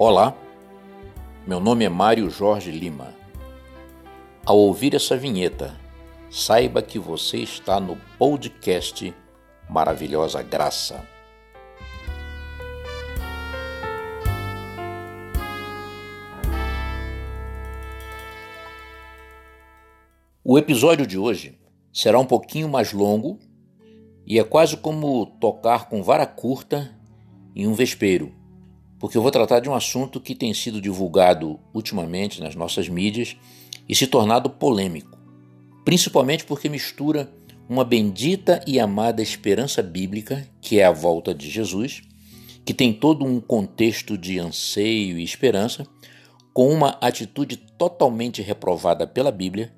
Olá, meu nome é Mário Jorge Lima. Ao ouvir essa vinheta, saiba que você está no podcast Maravilhosa Graça. O episódio de hoje será um pouquinho mais longo e é quase como tocar com vara curta em um vespeiro porque eu vou tratar de um assunto que tem sido divulgado ultimamente nas nossas mídias e se tornado polêmico, principalmente porque mistura uma bendita e amada esperança bíblica, que é a volta de Jesus, que tem todo um contexto de anseio e esperança, com uma atitude totalmente reprovada pela Bíblia,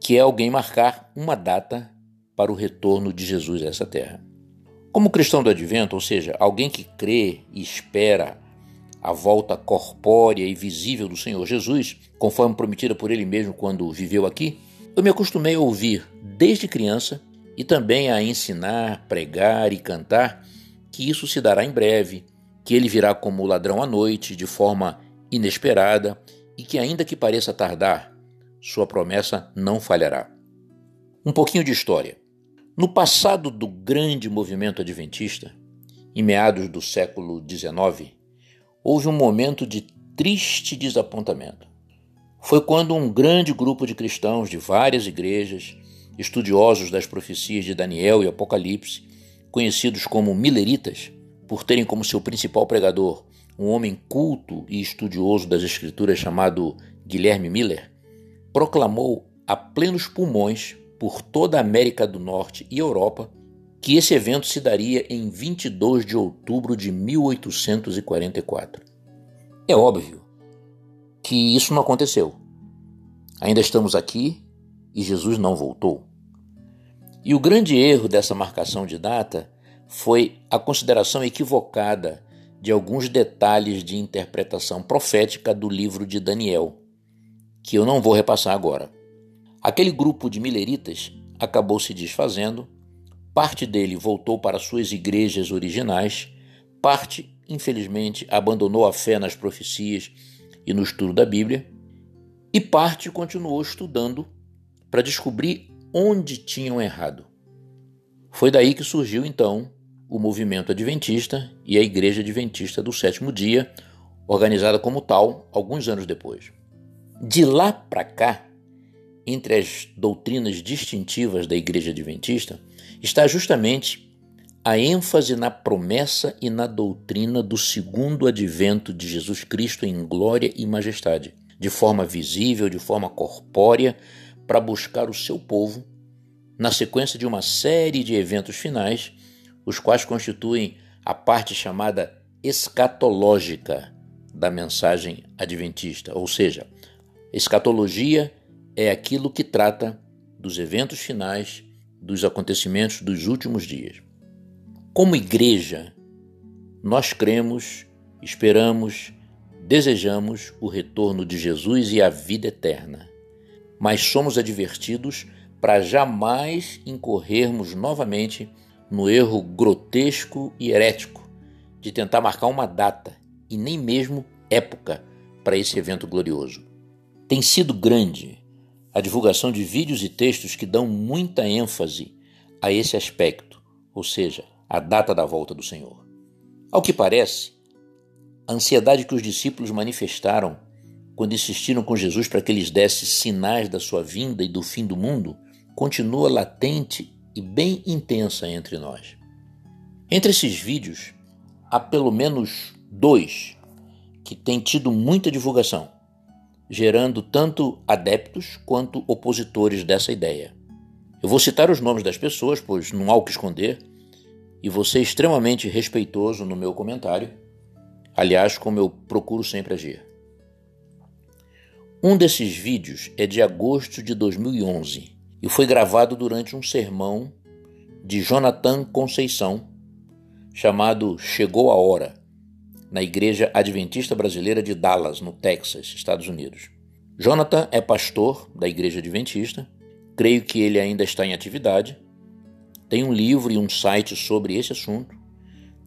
que é alguém marcar uma data para o retorno de Jesus a essa terra. Como cristão do advento, ou seja, alguém que crê e espera a volta corpórea e visível do Senhor Jesus, conforme prometida por ele mesmo quando viveu aqui, eu me acostumei a ouvir desde criança e também a ensinar, pregar e cantar que isso se dará em breve, que ele virá como ladrão à noite, de forma inesperada e que, ainda que pareça tardar, sua promessa não falhará. Um pouquinho de história. No passado do grande movimento adventista, em meados do século XIX, houve um momento de triste desapontamento. Foi quando um grande grupo de cristãos de várias igrejas, estudiosos das profecias de Daniel e Apocalipse, conhecidos como Milleritas, por terem como seu principal pregador um homem culto e estudioso das Escrituras chamado Guilherme Miller, proclamou a plenos pulmões por toda a América do Norte e Europa que esse evento se daria em 22 de outubro de 1844. É óbvio que isso não aconteceu. Ainda estamos aqui e Jesus não voltou. E o grande erro dessa marcação de data foi a consideração equivocada de alguns detalhes de interpretação profética do livro de Daniel, que eu não vou repassar agora. Aquele grupo de mileritas acabou se desfazendo Parte dele voltou para suas igrejas originais, parte, infelizmente, abandonou a fé nas profecias e no estudo da Bíblia, e parte continuou estudando para descobrir onde tinham errado. Foi daí que surgiu então o movimento adventista e a Igreja Adventista do Sétimo Dia, organizada como tal alguns anos depois. De lá para cá, entre as doutrinas distintivas da Igreja Adventista, está justamente a ênfase na promessa e na doutrina do segundo advento de Jesus Cristo em glória e majestade, de forma visível, de forma corpórea, para buscar o seu povo, na sequência de uma série de eventos finais, os quais constituem a parte chamada escatológica da mensagem adventista, ou seja, escatologia é aquilo que trata dos eventos finais, dos acontecimentos dos últimos dias. Como igreja, nós cremos, esperamos, desejamos o retorno de Jesus e a vida eterna, mas somos advertidos para jamais incorrermos novamente no erro grotesco e herético de tentar marcar uma data e nem mesmo época para esse evento glorioso. Tem sido grande a divulgação de vídeos e textos que dão muita ênfase a esse aspecto, ou seja, a data da volta do Senhor. Ao que parece, a ansiedade que os discípulos manifestaram quando insistiram com Jesus para que lhes desse sinais da sua vinda e do fim do mundo continua latente e bem intensa entre nós. Entre esses vídeos, há pelo menos dois que têm tido muita divulgação gerando tanto adeptos quanto opositores dessa ideia. Eu vou citar os nomes das pessoas, pois não há o que esconder, e vou ser extremamente respeitoso no meu comentário, aliás, como eu procuro sempre agir. Um desses vídeos é de agosto de 2011 e foi gravado durante um sermão de Jonathan Conceição, chamado Chegou a Hora, na Igreja Adventista Brasileira de Dallas, no Texas, Estados Unidos. Jonathan é pastor da Igreja Adventista, creio que ele ainda está em atividade. Tem um livro e um site sobre esse assunto.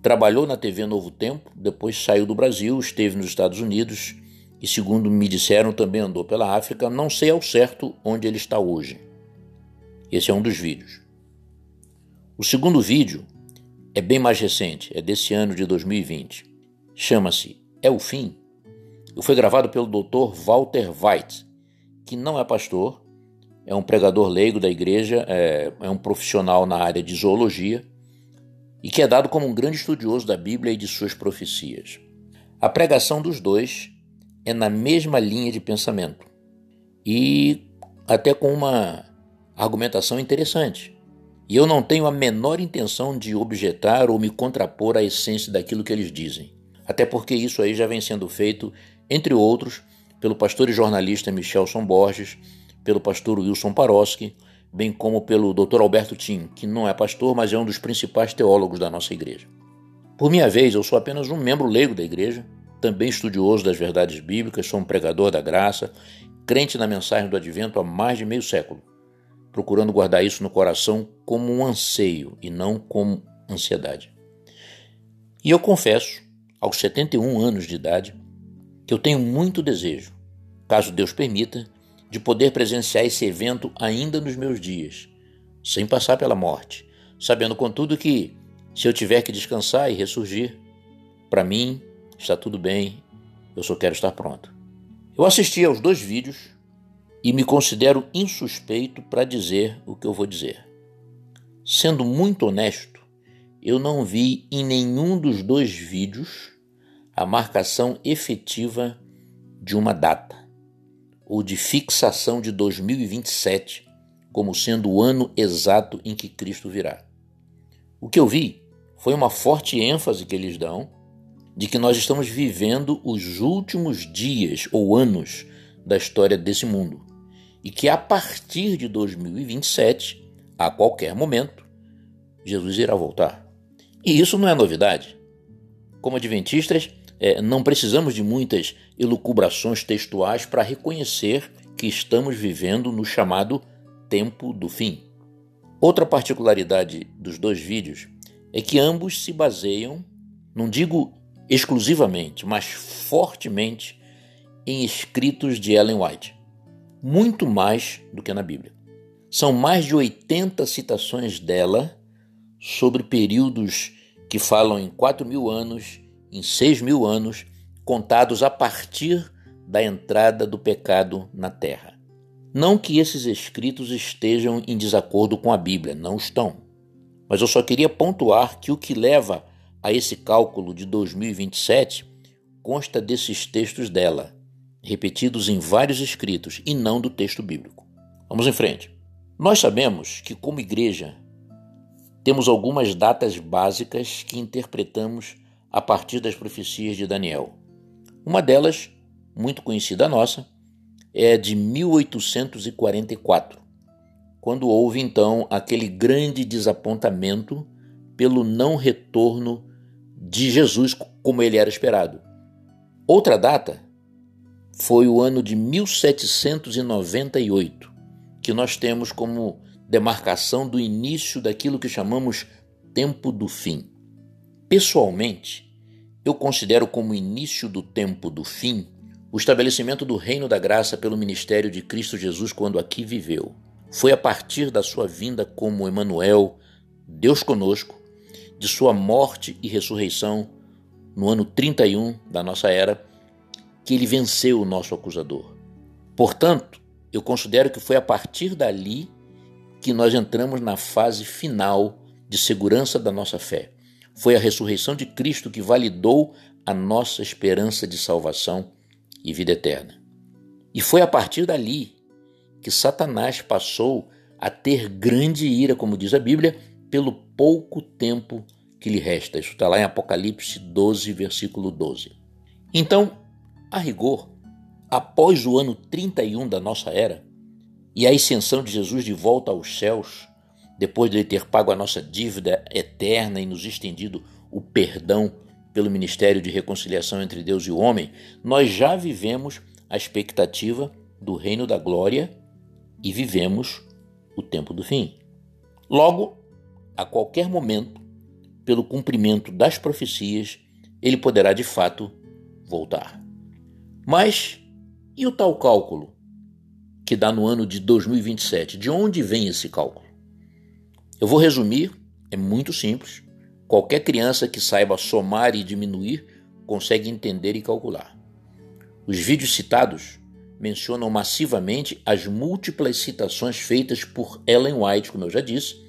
trabalhou na TV Novo Tempo, depois saiu do Brasil, esteve nos Estados Unidos e, segundo me disseram, também andou pela África. Não sei ao certo onde ele está hoje. Esse é um dos vídeos. O segundo vídeo é bem mais recente, é desse ano de 2020. Chama-se É o Fim e foi gravado pelo Dr. Walter White, que não é pastor, é um pregador leigo da igreja, é, é um profissional na área de zoologia e que é dado como um grande estudioso da Bíblia e de suas profecias. A pregação dos dois é na mesma linha de pensamento e até com uma argumentação interessante. E eu não tenho a menor intenção de objetar ou me contrapor à essência daquilo que eles dizem. Até porque isso aí já vem sendo feito, entre outros, pelo pastor e jornalista Michelson Borges, pelo pastor Wilson Paroski, bem como pelo Dr. Alberto Tim, que não é pastor, mas é um dos principais teólogos da nossa igreja. Por minha vez, eu sou apenas um membro leigo da igreja, também estudioso das verdades bíblicas, sou um pregador da graça, crente na mensagem do advento há mais de meio século procurando guardar isso no coração como um anseio e não como ansiedade. E eu confesso, aos 71 anos de idade, que eu tenho muito desejo, caso Deus permita, de poder presenciar esse evento ainda nos meus dias, sem passar pela morte, sabendo contudo que, se eu tiver que descansar e ressurgir, para mim está tudo bem, eu só quero estar pronto. Eu assisti aos dois vídeos e me considero insuspeito para dizer o que eu vou dizer. Sendo muito honesto, eu não vi em nenhum dos dois vídeos a marcação efetiva de uma data ou de fixação de 2027 como sendo o ano exato em que Cristo virá. O que eu vi foi uma forte ênfase que eles dão de que nós estamos vivendo os últimos dias ou anos da história desse mundo e que a partir de 2027, a qualquer momento, Jesus irá voltar. E isso não é novidade. Como adventistas, é, não precisamos de muitas elucubrações textuais para reconhecer que estamos vivendo no chamado tempo do fim. Outra particularidade dos dois vídeos é que ambos se baseiam, não digo exclusivamente, mas fortemente, em escritos de Ellen White muito mais do que na Bíblia. São mais de 80 citações dela sobre períodos que falam em 4 mil anos, em 6 mil anos, contados a partir da entrada do pecado na Terra. Não que esses escritos estejam em desacordo com a Bíblia, não estão. Mas eu só queria pontuar que o que leva a esse cálculo de 2027 consta desses textos dela, repetidos em vários escritos e não do texto bíblico. Vamos em frente. Nós sabemos que, como igreja, temos algumas datas básicas que interpretamos a partir das profecias de Daniel. Uma delas, muito conhecida nossa, é de 1844, quando houve então aquele grande desapontamento pelo não retorno de Jesus como ele era esperado. Outra data foi o ano de 1798, que nós temos como demarcação do início daquilo que chamamos tempo do fim. Pessoalmente, eu considero como início do tempo do fim o estabelecimento do reino da graça pelo ministério de Cristo Jesus quando aqui viveu. Foi a partir da sua vinda como Emanuel, Deus conosco, de sua morte e ressurreição no ano 31 da nossa era, que ele venceu o nosso acusador. Portanto, eu considero que foi a partir dali que nós entramos na fase final de segurança da nossa fé. Foi a ressurreição de Cristo que validou a nossa esperança de salvação e vida eterna. E foi a partir dali que Satanás passou a ter grande ira, como diz a Bíblia, pelo pouco tempo que lhe resta. Isso está lá em Apocalipse 12, versículo 12. Então, a rigor, após o ano 31 da nossa era e a ascensão de Jesus de volta aos céus, depois de ele ter pago a nossa dívida eterna e nos estendido o perdão pelo ministério de reconciliação entre Deus e o homem, nós já vivemos a expectativa do reino da glória e vivemos o tempo do fim. Logo, a qualquer momento, pelo cumprimento das profecias, ele poderá de fato voltar. Mas e o tal cálculo que dá no ano de 2027? De onde vem esse cálculo? Eu vou resumir, é muito simples. Qualquer criança que saiba somar e diminuir consegue entender e calcular. Os vídeos citados mencionam massivamente as múltiplas citações feitas por Ellen White, como eu já disse,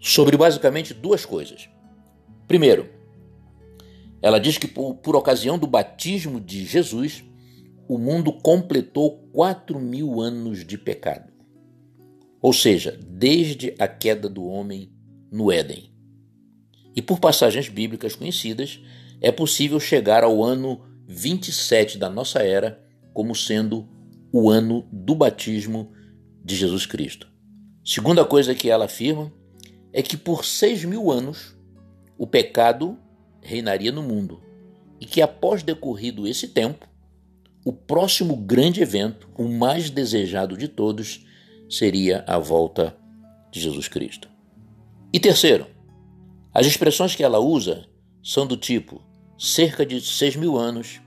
sobre basicamente duas coisas. Primeiro, ela diz que por, por ocasião do batismo de Jesus, o mundo completou quatro mil anos de pecado. Ou seja, desde a queda do homem no Éden. E por passagens bíblicas conhecidas, é possível chegar ao ano 27 da nossa era como sendo o ano do batismo de Jesus Cristo. Segunda coisa que ela afirma é que por seis mil anos o pecado reinaria no mundo e que após decorrido esse tempo, o próximo grande evento, o mais desejado de todos, seria a volta de Jesus Cristo. E terceiro, as expressões que ela usa são do tipo cerca de seis mil anos,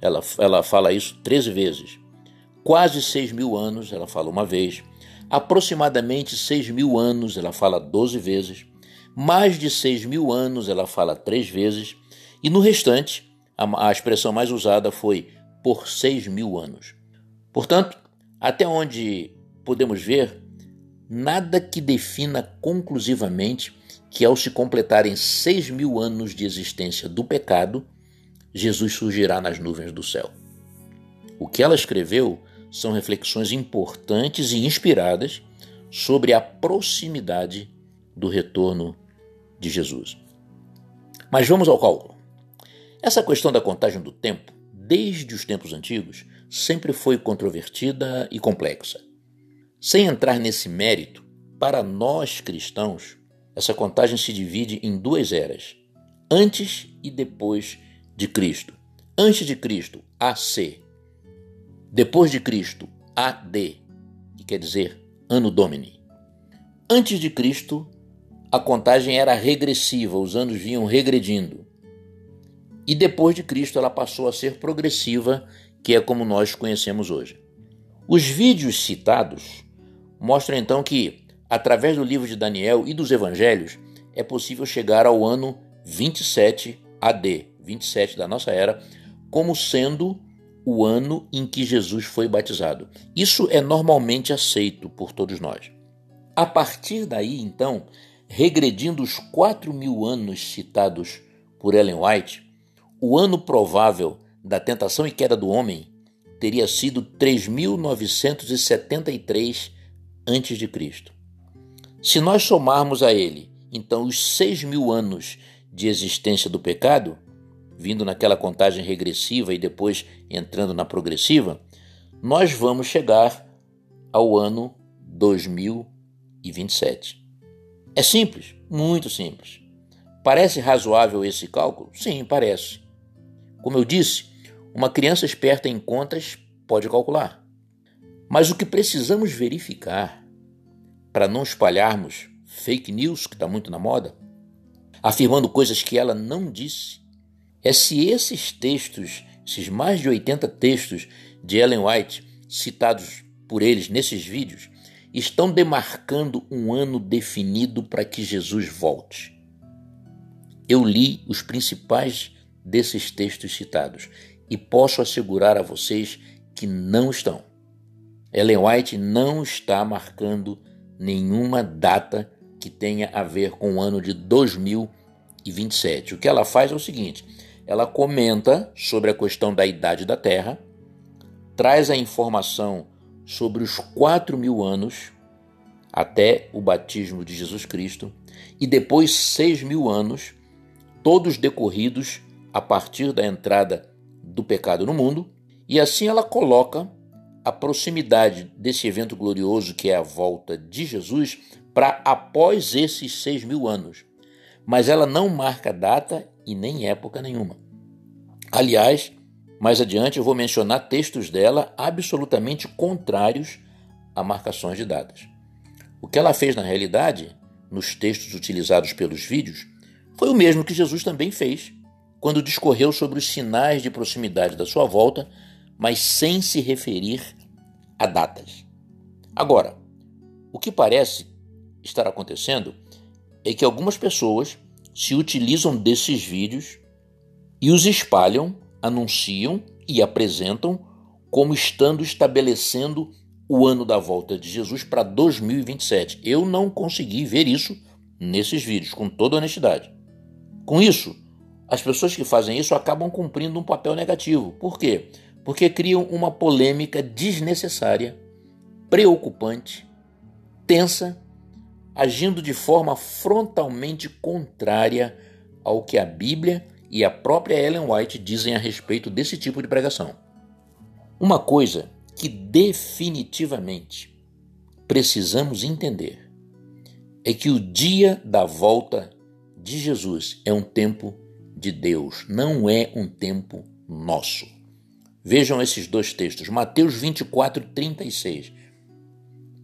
ela, ela fala isso 13 vezes, quase seis mil anos, ela fala uma vez, aproximadamente seis mil anos, ela fala 12 vezes, mais de seis mil anos, ela fala três vezes, e no restante, a, a expressão mais usada foi por seis mil anos. Portanto, até onde podemos ver, nada que defina conclusivamente que ao se completarem seis mil anos de existência do pecado, Jesus surgirá nas nuvens do céu. O que ela escreveu são reflexões importantes e inspiradas sobre a proximidade do retorno de Jesus. Mas vamos ao cálculo. Essa questão da contagem do tempo, desde os tempos antigos, sempre foi controvertida e complexa. Sem entrar nesse mérito, para nós cristãos, essa contagem se divide em duas eras: antes e depois de Cristo. Antes de Cristo, AC. Depois de Cristo, AD, que quer dizer Ano Domini. Antes de Cristo, a contagem era regressiva, os anos vinham regredindo. E depois de Cristo, ela passou a ser progressiva, que é como nós conhecemos hoje. Os vídeos citados mostram então que, através do livro de Daniel e dos evangelhos, é possível chegar ao ano 27 AD, 27 da nossa era, como sendo o ano em que Jesus foi batizado. Isso é normalmente aceito por todos nós. A partir daí, então, regredindo os 4 mil anos citados por Ellen White, o ano provável da tentação e queda do homem teria sido 3.973 a.C. Se nós somarmos a ele, então, os 6 mil anos de existência do pecado, vindo naquela contagem regressiva e depois entrando na progressiva, nós vamos chegar ao ano 2027. É simples, muito simples. Parece razoável esse cálculo? Sim, parece. Como eu disse, uma criança esperta em contas pode calcular. Mas o que precisamos verificar para não espalharmos fake news, que está muito na moda, afirmando coisas que ela não disse, é se esses textos, esses mais de 80 textos de Ellen White citados por eles nesses vídeos, estão demarcando um ano definido para que Jesus volte. Eu li os principais desses textos citados e posso assegurar a vocês que não estão. Ellen White não está marcando nenhuma data que tenha a ver com o ano de 2027. O que ela faz é o seguinte: ela comenta sobre a questão da idade da Terra, traz a informação sobre os quatro mil anos até o batismo de Jesus Cristo e depois seis mil anos, todos decorridos a partir da entrada do pecado no mundo, e assim ela coloca a proximidade desse evento glorioso que é a volta de Jesus para após esses seis mil anos. Mas ela não marca data e nem época nenhuma. Aliás, mais adiante eu vou mencionar textos dela absolutamente contrários a marcações de datas. O que ela fez na realidade, nos textos utilizados pelos vídeos, foi o mesmo que Jesus também fez quando discorreu sobre os sinais de proximidade da sua volta, mas sem se referir a datas. Agora, o que parece estar acontecendo é que algumas pessoas se utilizam desses vídeos e os espalham, anunciam e apresentam como estando estabelecendo o ano da volta de Jesus para 2027. Eu não consegui ver isso nesses vídeos, com toda honestidade. Com isso, as pessoas que fazem isso acabam cumprindo um papel negativo. Por quê? Porque criam uma polêmica desnecessária, preocupante, tensa, agindo de forma frontalmente contrária ao que a Bíblia e a própria Ellen White dizem a respeito desse tipo de pregação. Uma coisa que definitivamente precisamos entender é que o dia da volta de Jesus é um tempo de Deus, não é um tempo nosso. Vejam esses dois textos, Mateus 24, 36.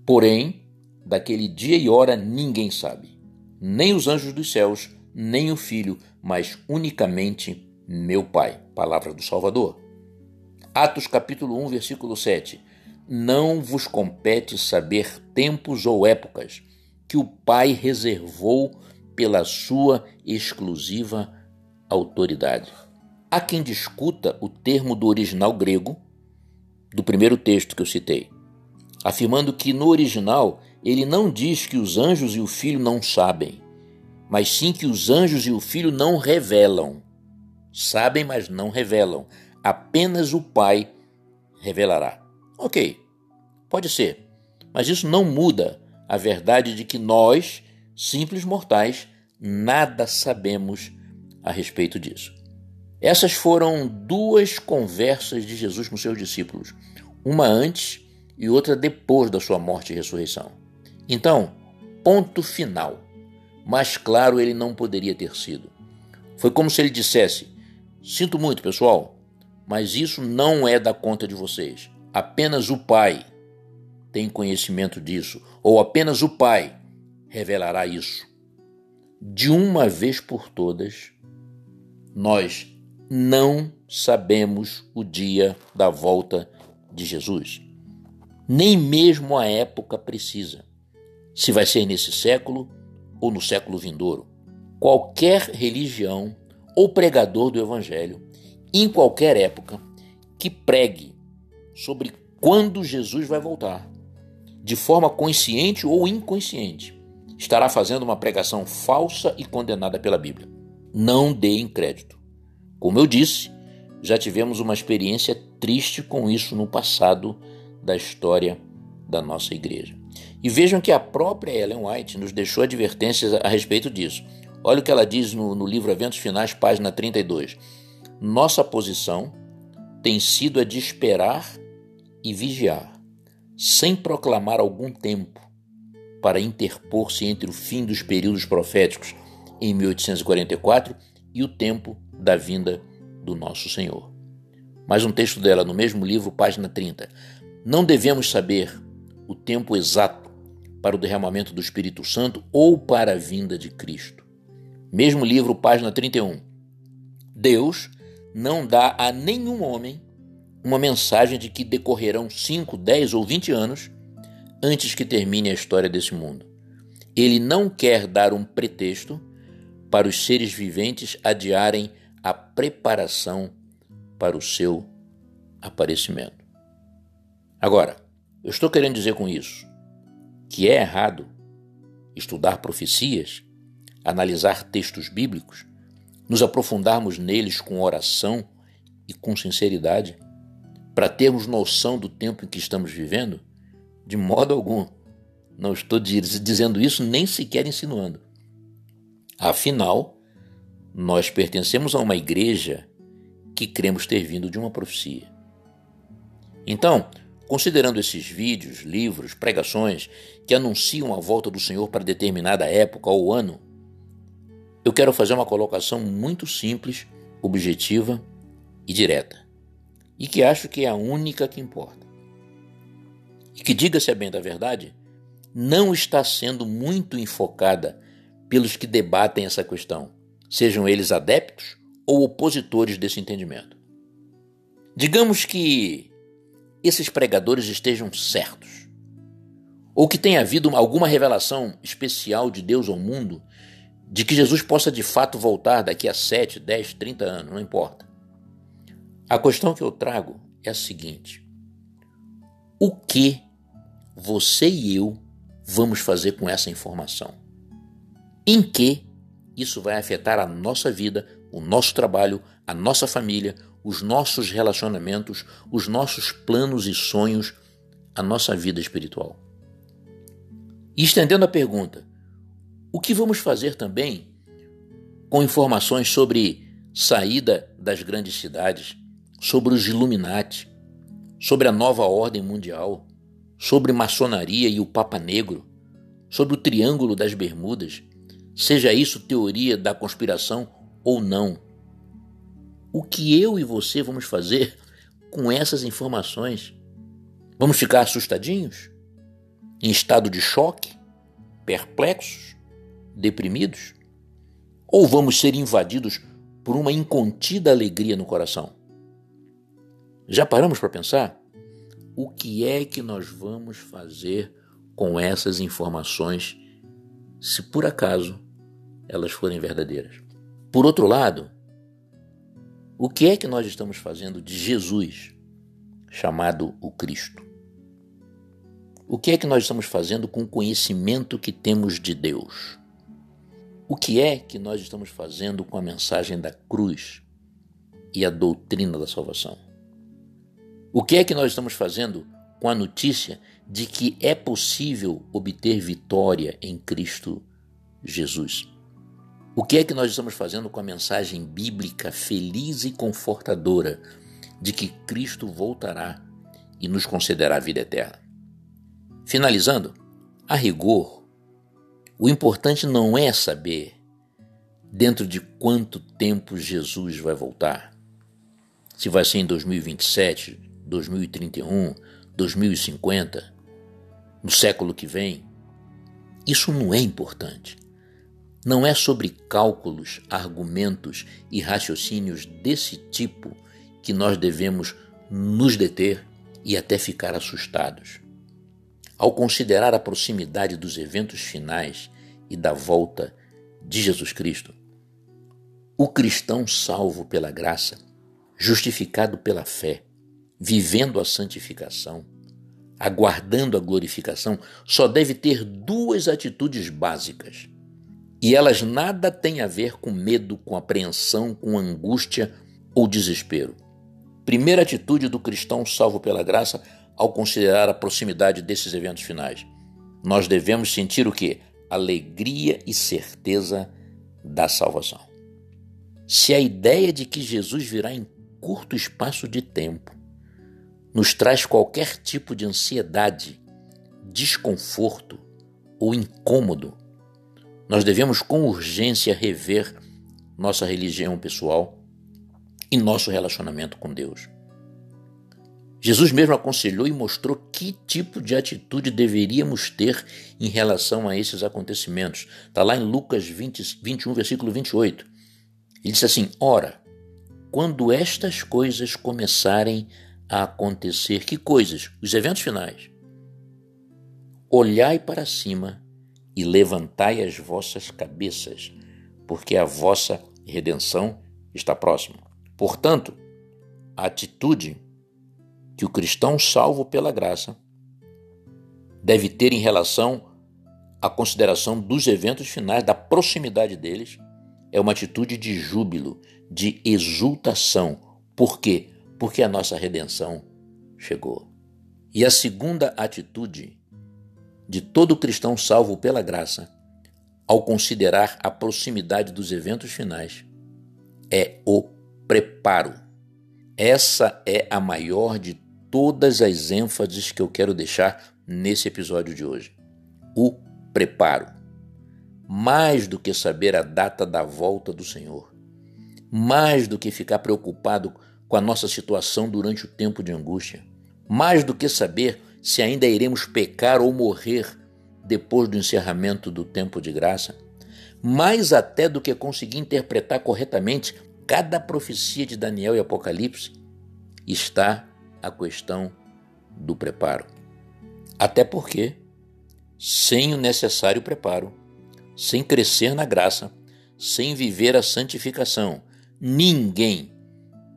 Porém, daquele dia e hora ninguém sabe, nem os anjos dos céus, nem o Filho, mas unicamente meu Pai. Palavra do Salvador. Atos capítulo 1, versículo 7. Não vos compete saber tempos ou épocas que o Pai reservou pela sua exclusiva autoridade. Há quem discuta o termo do original grego do primeiro texto que eu citei, afirmando que no original ele não diz que os anjos e o filho não sabem, mas sim que os anjos e o filho não revelam. Sabem, mas não revelam apenas o Pai revelará. Ok, pode ser, mas isso não muda a verdade de que nós, simples mortais, nada sabemos a respeito disso. Essas foram duas conversas de Jesus com seus discípulos, uma antes e outra depois da sua morte e ressurreição. Então, ponto final. Mais claro ele não poderia ter sido. Foi como se ele dissesse: Sinto muito, pessoal, mas isso não é da conta de vocês. Apenas o Pai tem conhecimento disso, ou apenas o Pai revelará isso. De uma vez por todas, nós não sabemos o dia da volta de Jesus. Nem mesmo a época precisa. Se vai ser nesse século ou no século vindouro. Qualquer religião ou pregador do Evangelho em qualquer época, que pregue sobre quando Jesus vai voltar, de forma consciente ou inconsciente, estará fazendo uma pregação falsa e condenada pela Bíblia. Não deem crédito. Como eu disse, já tivemos uma experiência triste com isso no passado da história da nossa igreja. E vejam que a própria Ellen White nos deixou advertências a respeito disso. Olha o que ela diz no, no livro Eventos Finais, página 32. Nossa posição tem sido a de esperar e vigiar, sem proclamar algum tempo, para interpor-se entre o fim dos períodos proféticos em 1844 e o tempo da vinda do nosso Senhor. Mais um texto dela no mesmo livro, página 30. Não devemos saber o tempo exato para o derramamento do Espírito Santo ou para a vinda de Cristo. Mesmo livro, página 31. Deus não dá a nenhum homem uma mensagem de que decorrerão 5, 10 ou 20 anos antes que termine a história desse mundo. Ele não quer dar um pretexto para os seres viventes adiarem a preparação para o seu aparecimento. Agora, eu estou querendo dizer com isso que é errado estudar profecias, analisar textos bíblicos, nos aprofundarmos neles com oração e com sinceridade, para termos noção do tempo em que estamos vivendo? De modo algum. Não estou dizendo isso nem sequer insinuando. Afinal, nós pertencemos a uma igreja que cremos ter vindo de uma profecia. Então, considerando esses vídeos, livros, pregações que anunciam a volta do Senhor para determinada época ou ano, eu quero fazer uma colocação muito simples, objetiva e direta, e que acho que é a única que importa. E que, diga-se a bem da verdade, não está sendo muito enfocada pelos que debatem essa questão, sejam eles adeptos ou opositores desse entendimento. Digamos que esses pregadores estejam certos, ou que tenha havido alguma revelação especial de Deus ao mundo de que Jesus possa de fato voltar daqui a 7, 10, 30 anos, não importa. A questão que eu trago é a seguinte: o que você e eu vamos fazer com essa informação? Em que isso vai afetar a nossa vida, o nosso trabalho, a nossa família, os nossos relacionamentos, os nossos planos e sonhos, a nossa vida espiritual? E estendendo a pergunta, o que vamos fazer também com informações sobre saída das grandes cidades, sobre os Illuminati, sobre a nova ordem mundial, sobre maçonaria e o Papa Negro, sobre o Triângulo das Bermudas, seja isso teoria da conspiração ou não. O que eu e você vamos fazer com essas informações? Vamos ficar assustadinhos? Em estado de choque? Perplexos? Deprimidos? Ou vamos ser invadidos por uma incontida alegria no coração? Já paramos para pensar? O que é que nós vamos fazer com essas informações se por acaso elas forem verdadeiras? Por outro lado, o que é que nós estamos fazendo de Jesus, chamado o Cristo? O que é que nós estamos fazendo com o conhecimento que temos de Deus? O que é que nós estamos fazendo com a mensagem da cruz e a doutrina da salvação? O que é que nós estamos fazendo com a notícia de que é possível obter vitória em Cristo Jesus? O que é que nós estamos fazendo com a mensagem bíblica feliz e confortadora de que Cristo voltará e nos concederá a vida eterna? Finalizando, a rigor, o importante não é saber dentro de quanto tempo Jesus vai voltar. Se vai ser em 2027, 2031, 2050, no século que vem. Isso não é importante. Não é sobre cálculos, argumentos e raciocínios desse tipo que nós devemos nos deter e até ficar assustados. Ao considerar a proximidade dos eventos finais e da volta de Jesus Cristo, o cristão salvo pela graça, justificado pela fé, vivendo a santificação, aguardando a glorificação, só deve ter duas atitudes básicas. E elas nada têm a ver com medo, com apreensão, com angústia ou desespero. Primeira atitude do cristão salvo pela graça ao considerar a proximidade desses eventos finais. Nós devemos sentir o que? Alegria e certeza da salvação. Se a ideia de que Jesus virá em curto espaço de tempo nos traz qualquer tipo de ansiedade, desconforto ou incômodo, nós devemos com urgência rever nossa religião pessoal e nosso relacionamento com Deus. Jesus mesmo aconselhou e mostrou que tipo de atitude deveríamos ter em relação a esses acontecimentos. Está lá em Lucas 20, 21, versículo 28. Ele disse assim: Ora, quando estas coisas começarem a acontecer. Que coisas? Os eventos finais. Olhai para cima e levantai as vossas cabeças, porque a vossa redenção está próxima. Portanto, a atitude que o cristão salvo pela graça deve ter em relação à consideração dos eventos finais, da proximidade deles, é uma atitude de júbilo, de exultação. Por quê? porque a nossa redenção chegou. E a segunda atitude de todo cristão salvo pela graça, ao considerar a proximidade dos eventos finais, é o preparo. Essa é a maior de todas as ênfases que eu quero deixar nesse episódio de hoje. O preparo. Mais do que saber a data da volta do Senhor, mais do que ficar preocupado com a nossa situação durante o tempo de angústia. Mais do que saber se ainda iremos pecar ou morrer depois do encerramento do tempo de graça, mais até do que conseguir interpretar corretamente cada profecia de Daniel e Apocalipse, está a questão do preparo. Até porque, sem o necessário preparo, sem crescer na graça, sem viver a santificação, ninguém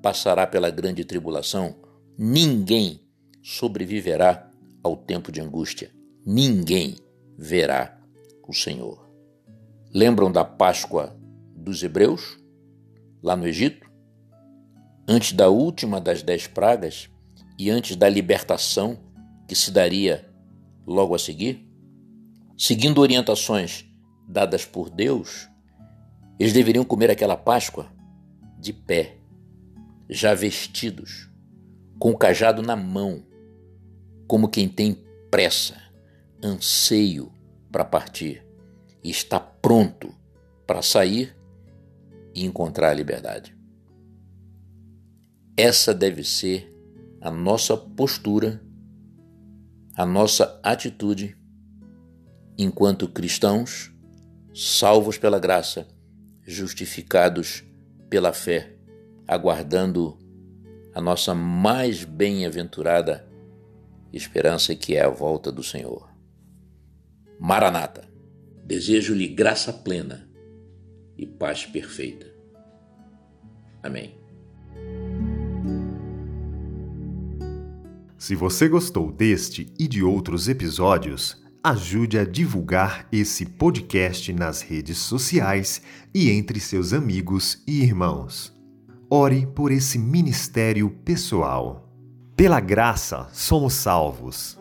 passará pela grande tribulação, ninguém sobreviverá ao tempo de angústia, ninguém verá o Senhor. Lembram da Páscoa dos Hebreus, lá no Egito? Antes da última das dez pragas e antes da libertação que se daria logo a seguir? Seguindo orientações dadas por Deus, eles deveriam comer aquela Páscoa de pé, já vestidos, com o cajado na mão, como quem tem pressa, anseio para partir e está pronto para sair e encontrar a liberdade. Essa deve ser a nossa postura, a nossa atitude enquanto cristãos, salvos pela graça, justificados pela fé, aguardando a nossa mais bem-aventurada esperança que é a volta do Senhor. Maranata. Desejo-lhe graça plena e paz perfeita. Amém. Se você gostou deste e de outros episódios, ajude a divulgar esse podcast nas redes sociais e entre seus amigos e irmãos. Ore por esse ministério pessoal. Pela graça somos salvos.